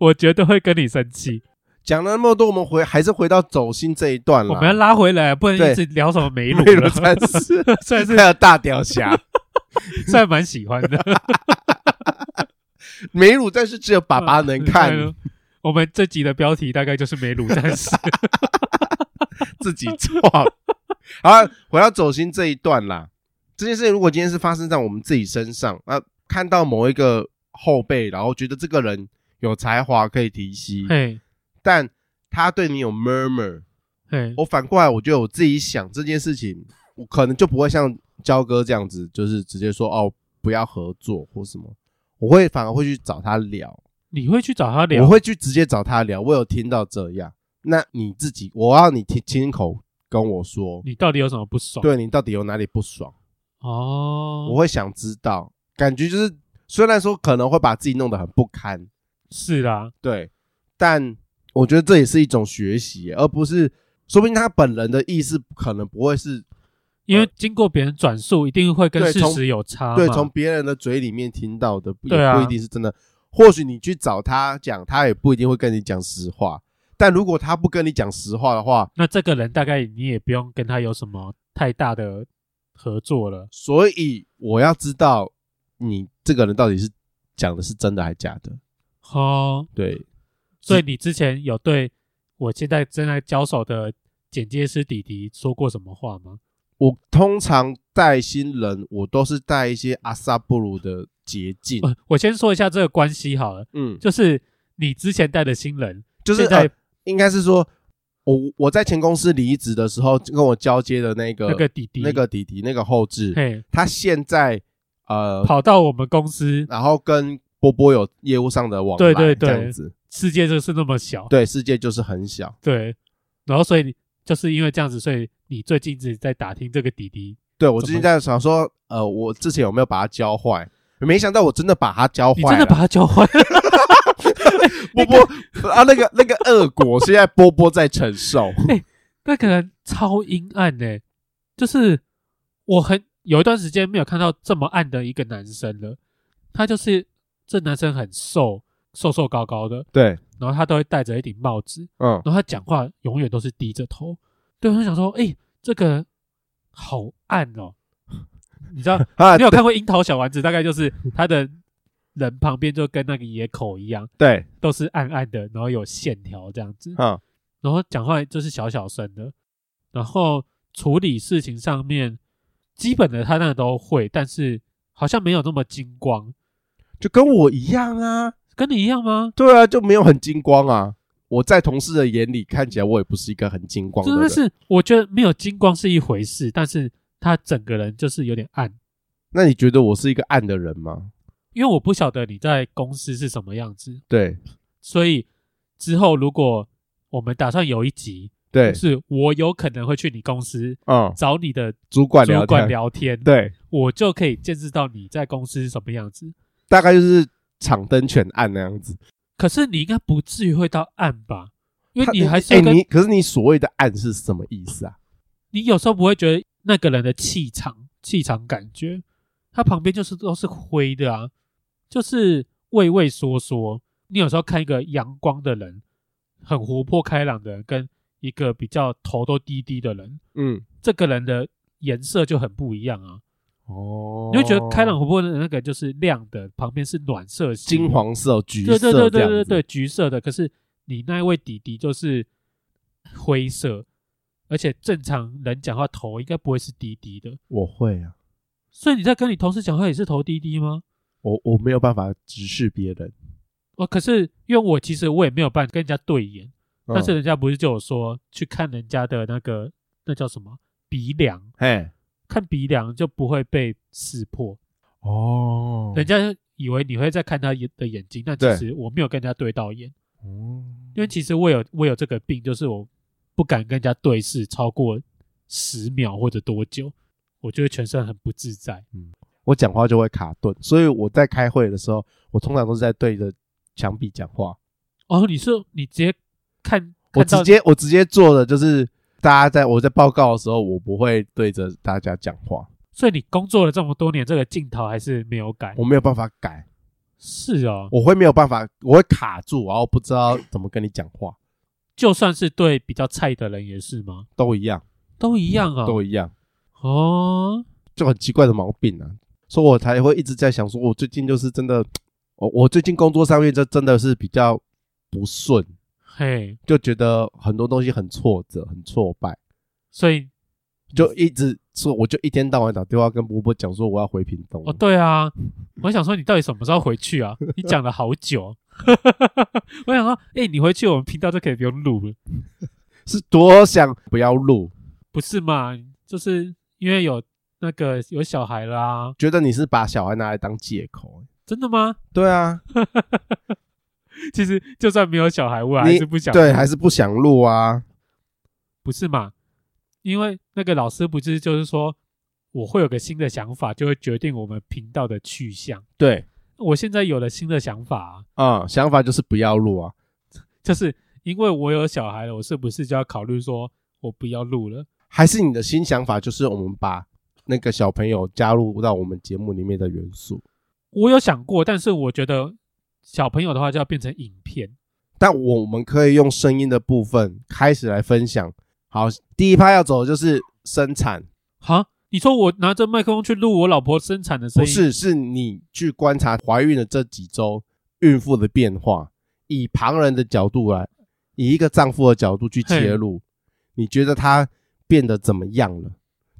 我绝对会跟你生气。讲了那么多，我们回还是回到走心这一段了。我们要拉回来，不能一直聊什么美乳了。算是算是还有大屌侠，算蛮喜欢的。美乳战士只有爸爸能看。我们这集的标题大概就是美乳战士，自己创。好，回到走心这一段啦。这件事情如果今天是发生在我们自己身上，啊，看到某一个后辈，然后觉得这个人有才华可以提携。但他对你有 murmur，嘿，我反过来，我觉得我自己想这件事情，我可能就不会像焦哥这样子，就是直接说哦，不要合作或什么，我会反而会去找他聊。你会去找他聊？我会去直接找他聊。我有听到这样，那你自己，我要你亲亲口跟我说，你到底有什么不爽？对，你到底有哪里不爽？哦，我会想知道，感觉就是虽然说可能会把自己弄得很不堪，是啦，对，但我觉得这也是一种学习，而不是说不定他本人的意思可能不会是，因为经过别人转述，一定会跟事实有差，对，从别人的嘴里面听到的，对啊，不一定是真的。或许你去找他讲，他也不一定会跟你讲实话。但如果他不跟你讲实话的话，那这个人大概你也不用跟他有什么太大的合作了。所以我要知道你这个人到底是讲的是真的还是假的。哦，对。所以你之前有对我现在正在交手的剪接师弟弟说过什么话吗？我通常带新人，我都是带一些阿萨布鲁的捷径。我先说一下这个关系好了，嗯，就是你之前带的新人，就是在。应该是说，我我在前公司离职的时候，跟我交接的那个那个弟弟，那个弟弟，那个后置，嘿，他现在呃跑到我们公司，然后跟波波有业务上的往来，对对对，这样子。世界就是那么小，对，世界就是很小，对。然后所以就是因为这样子，所以你最近一直在打听这个弟弟。对，我最近在想说，呃，我之前有没有把他教坏？没想到我真的把他教坏，你真的把他教坏了。波波啊，那个那个恶果，现在波波在承受。哎，那个人超阴暗呢，就是我很有一段时间没有看到这么暗的一个男生了。他就是这男生很瘦，瘦瘦高高的，对。然后他都会戴着一顶帽子，嗯。然后他讲话永远都是低着头。对，我就想说，哎，这个好暗哦。你知道，你有看过《樱桃小丸子》？大概就是他的。人旁边就跟那个野口一样，对，都是暗暗的，然后有线条这样子，嗯，然后讲话就是小小声的，然后处理事情上面基本的他那个都会，但是好像没有那么精光，就跟我一样啊，跟你一样吗？对啊，就没有很金光啊。我在同事的眼里看起来，我也不是一个很金光的人，但是我觉得没有金光是一回事，但是他整个人就是有点暗。那你觉得我是一个暗的人吗？因为我不晓得你在公司是什么样子，对，所以之后如果我们打算有一集，对，是我有可能会去你公司，嗯，找你的主管主管聊天，对，我就可以见识到你在公司是什么样子，大概就是场灯全暗那样子。可是你应该不至于会到暗吧？因为你还是跟、欸、你，可是你所谓的暗是什么意思啊？你有时候不会觉得那个人的气场、气场感觉，他旁边就是都是灰的啊。就是畏畏缩缩，你有时候看一个阳光的人，很活泼开朗的人，跟一个比较头都低低的人，嗯，这个人的颜色就很不一样啊。哦，你会觉得开朗活泼的那个就是亮的，旁边是暖色系，金黄色、橘色，对对对对对对，橘色的。可是你那一位弟弟就是灰色，而且正常人讲话头应该不会是低低的。我会啊，所以你在跟你同事讲话也是头低低吗？我我没有办法直视别人，哦，可是因为我其实我也没有办法跟人家对眼，嗯、但是人家不是就有说去看人家的那个那叫什么鼻梁，嘿，看鼻梁就不会被识破哦，人家以为你会在看他眼的眼睛，但其实我没有跟人家对到眼，哦，因为其实我有我有这个病，就是我不敢跟人家对视超过十秒或者多久，我就会全身很不自在，嗯。我讲话就会卡顿，所以我在开会的时候，我通常都是在对着墙壁讲话。哦，你说你直接看，我直接我直接做的就是，大家在我在报告的时候，我不会对着大家讲话。所以你工作了这么多年，这个镜头还是没有改？我没有办法改。是啊，我会没有办法，我会卡住，然后不知道怎么跟你讲话。就算是对比较菜的人也是吗？都一样，都一样啊，都一样。哦，就很奇怪的毛病啊。所以我才会一直在想，说我最近就是真的，我我最近工作上面就真的是比较不顺，嘿，就觉得很多东西很挫折，很挫败，所以就一直说，我就一天到晚打电话跟波波讲说我要回屏东。哦，对啊，我想说你到底什么时候回去啊？你讲了好久，我想说，哎、欸，你回去我们频道就可以不用录了，是多想不要录，不是嘛？就是因为有。那个有小孩啦，觉得你是把小孩拿来当借口，真的吗？对啊，其实就算没有小孩，我还是不想对，还是不想录啊，不是嘛？因为那个老师不是就是说，我会有个新的想法，就会决定我们频道的去向。对，我现在有了新的想法啊，啊，想法就是不要录啊，就是因为我有小孩了，我是不是就要考虑说我不要录了？还是你的新想法就是我们把那个小朋友加入到我们节目里面的元素？我有想过，但是我觉得小朋友的话就要变成影片，但我们可以用声音的部分开始来分享。好，第一趴要走的就是生产。哈，你说我拿着麦克风去录我老婆生产的声音？不是，是你去观察怀孕的这几周孕妇的变化，以旁人的角度来，以一个丈夫的角度去切入，你觉得她变得怎么样了？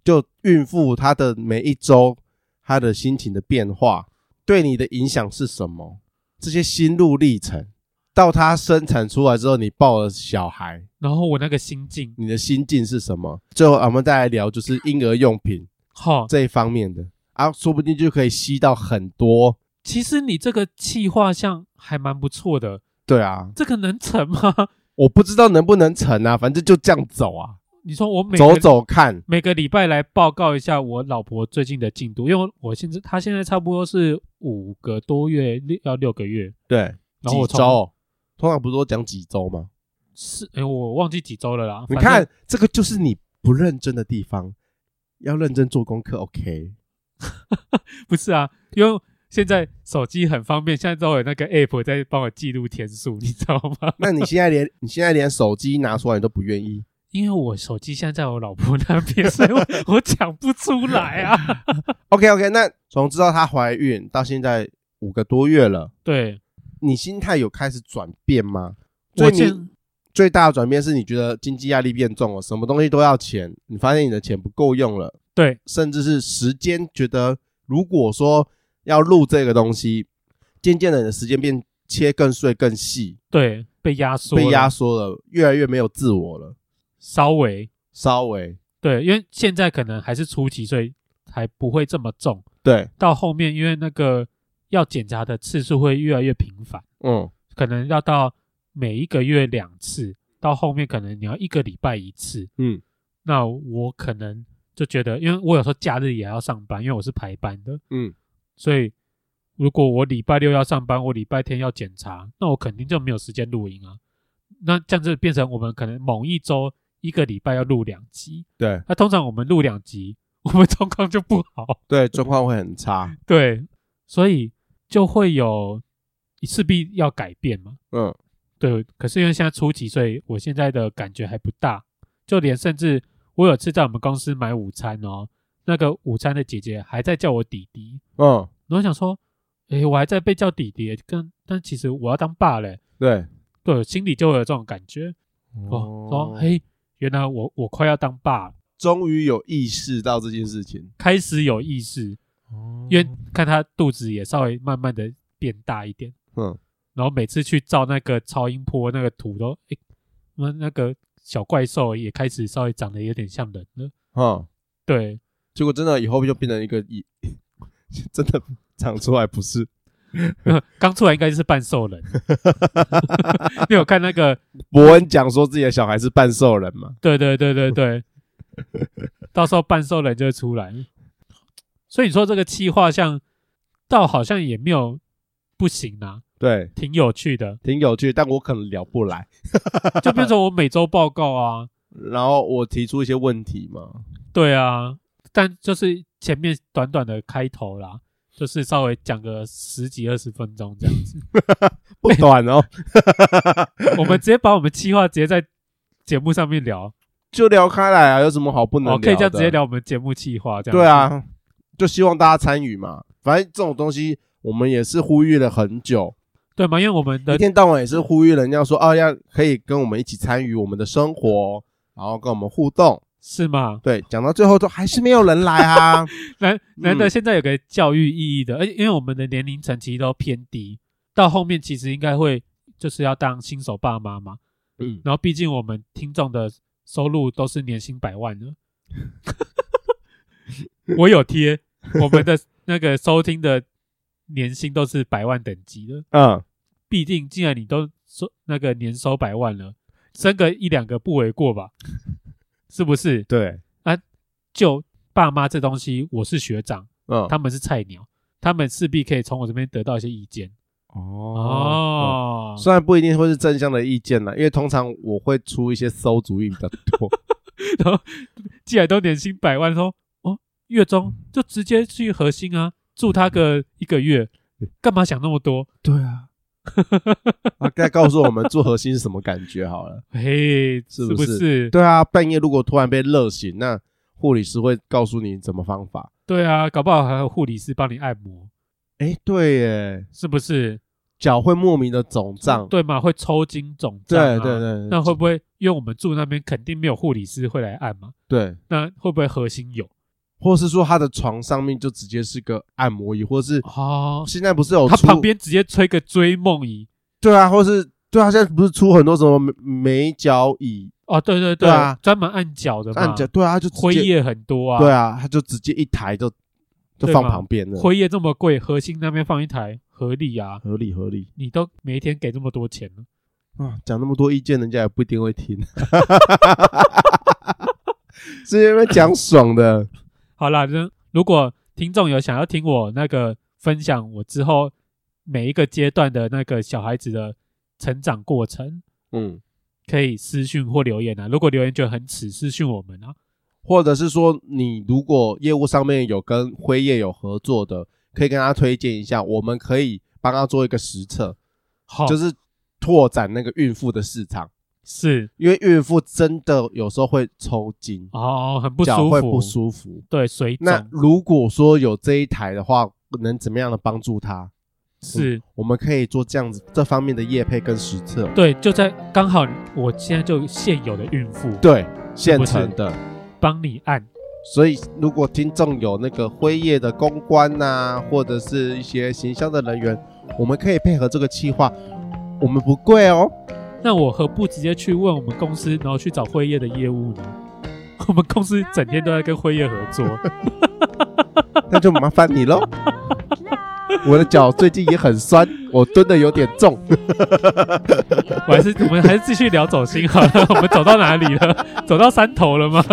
就孕妇她的每一周，她的心情的变化，对你的影响是什么？这些心路历程。到他生产出来之后，你抱了小孩，然后我那个心境，你的心境是什么？最后我们再来聊，就是婴儿用品好这一方面的啊，说不定就可以吸到很多。其实你这个气划像还蛮不错的，对啊，这个能成吗？我不知道能不能成啊，反正就这样走啊。你说我每走走看，每个礼拜来报告一下我老婆最近的进度，因为我现在她现在差不多是五个多月，六要六个月，对，然后我几周？通常不是都讲几周吗？是，哎、欸，我忘记几周了啦。你看，这个就是你不认真的地方，要认真做功课。OK，不是啊，因为现在手机很方便，现在都有那个 App 在帮我记录天数，你知道吗？那你现在连你现在连手机拿出来你都不愿意？因为我手机现在在我老婆那边，所以我我讲不出来啊。OK OK，那从知道她怀孕到现在五个多月了，对。你心态有开始转变吗？最近最大的转变是你觉得经济压力变重了，什么东西都要钱，你发现你的钱不够用了，对，甚至是时间，觉得如果说要录这个东西，渐渐的你的时间变切更碎更细，对，被压缩，被压缩了，越来越没有自我了，稍微，稍微，对，因为现在可能还是初期，所以还不会这么重，对，到后面因为那个。要检查的次数会越来越频繁，嗯，可能要到每一个月两次，到后面可能你要一个礼拜一次，嗯，那我可能就觉得，因为我有时候假日也要上班，因为我是排班的，嗯，所以如果我礼拜六要上班，我礼拜天要检查，那我肯定就没有时间录音啊。那这样子变成我们可能某一周一个礼拜要录两集，对，那通常我们录两集，我们状况就不好，对，状况会很差，对，所以。就会有势必要改变嘛，嗯，对。可是因为现在初期，所以我现在的感觉还不大。就连甚至我有次在我们公司买午餐哦，那个午餐的姐姐还在叫我弟弟，嗯。然后想说，诶，我还在被叫弟弟，跟但其实我要当爸嘞。对，对，心里就会有这种感觉。哦，说，嘿，原来我我快要当爸，终于有意识到这件事情，开始有意识。哦，因为看他肚子也稍微慢慢的变大一点，嗯，然后每次去照那个超音波那个图都，诶，那那个小怪兽也开始稍微长得有点像人了，嗯，对，结果真的以后就变成一个，真的长出来不是，刚出来应该就是半兽人，你有看那个？伯恩讲说自己的小孩是半兽人吗？对对对对对，到时候半兽人就会出来。所以你说这个企划像，倒好像也没有不行啊，对，挺有趣的，挺有趣，但我可能聊不来，就变成我每周报告啊，然后我提出一些问题嘛，对啊，但就是前面短短的开头啦，就是稍微讲个十几二十分钟这样子，不短哦，我们直接把我们计划直接在节目上面聊，就聊开来啊，有什么好不能聊的？可以这样直接聊我们节目计划这样，对啊。就希望大家参与嘛，反正这种东西我们也是呼吁了很久，对吗？因为我们的一天到晚也是呼吁人家说，哦，要可以跟我们一起参与我们的生活，然后跟我们互动，是吗？对，讲到最后都还是没有人来啊。难难得现在有个教育意义的，而且因为我们的年龄层其实都偏低，到后面其实应该会就是要当新手爸妈嘛，嗯，然后毕竟我们听众的收入都是年薪百万的，我有贴。我们的那个收听的年薪都是百万等级的，嗯，毕竟既然你都收那个年收百万了，生个一两个不为过吧？是不是？对啊，就爸妈这东西，我是学长，嗯，他们是菜鸟，他们势必可以从我这边得到一些意见。哦哦，虽然不一定会是正向的意见啦，因为通常我会出一些馊主意比较多。然后既然都年薪百万，说哦，月中就直接去核心啊，住他个一个月，干嘛想那么多？对啊，啊，该告诉我们做核心是什么感觉好了。嘿，是不是？是不是对啊，半夜如果突然被热醒，那护理师会告诉你怎么方法。对啊，搞不好还有护理师帮你按摩。哎，对耶，是不是？脚会莫名的肿胀，对吗？会抽筋肿胀，对对对。那会不会因为我们住那边肯定没有护理师会来按嘛？对。那会不会核心有？或是说他的床上面就直接是个按摩椅，或是哦，现在不是有他旁边直接吹个追梦椅？对啊，或是对啊，现在不是出很多什么美脚椅？哦，对对对啊，专门按脚的嘛，按脚对啊，就灰夜很多啊，对啊，他就直接一台就就放旁边了。灰夜这么贵，核心那边放一台。合理啊，合理合理，你都每一天给这么多钱呢？啊，讲那么多意见，人家也不一定会听。是因为讲爽的。好啦，如果听众有想要听我那个分享，我之后每一个阶段的那个小孩子的成长过程，嗯，可以私讯或留言啊。如果留言觉得很耻，私讯我们啊，或者是说你如果业务上面有跟辉夜有合作的。可以跟他推荐一下，我们可以帮他做一个实测，好，就是拓展那个孕妇的市场，是因为孕妇真的有时候会抽筋哦，很不舒服，脚会不舒服，对，水肿。那如果说有这一台的话，能怎么样的帮助她？是、嗯，我们可以做这样子这方面的业配跟实测。对，就在刚好我现在就现有的孕妇，对，现成的，帮你按。所以，如果听众有那个辉夜的公关呐、啊，或者是一些行销的人员，我们可以配合这个企划，我们不贵哦。那我何不直接去问我们公司，然后去找辉夜的业务呢？我们公司整天都在跟辉夜合作，那就麻烦你喽。我的脚最近也很酸，我蹲的有点重。我还是我们还是继续聊走心好了。我们走到哪里了？走到山头了吗？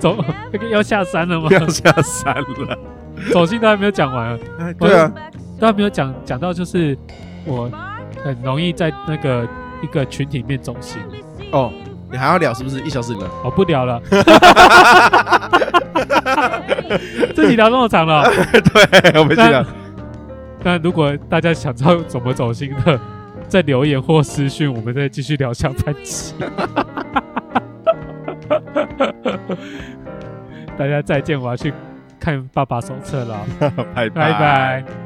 走，要下山了吗？要下山了。走心都还没有讲完啊。对啊，都还没有讲讲到，就是我很容易在那个一个群体里面中心。哦，你还要聊是不是？一小时了。哦不聊了。自己聊这么长了。对，我们继续聊。那如果大家想知道怎么走心的，在留言或私讯，我们再继续聊下半期。大家再见，我要去看爸爸手册了，拜拜。拜拜。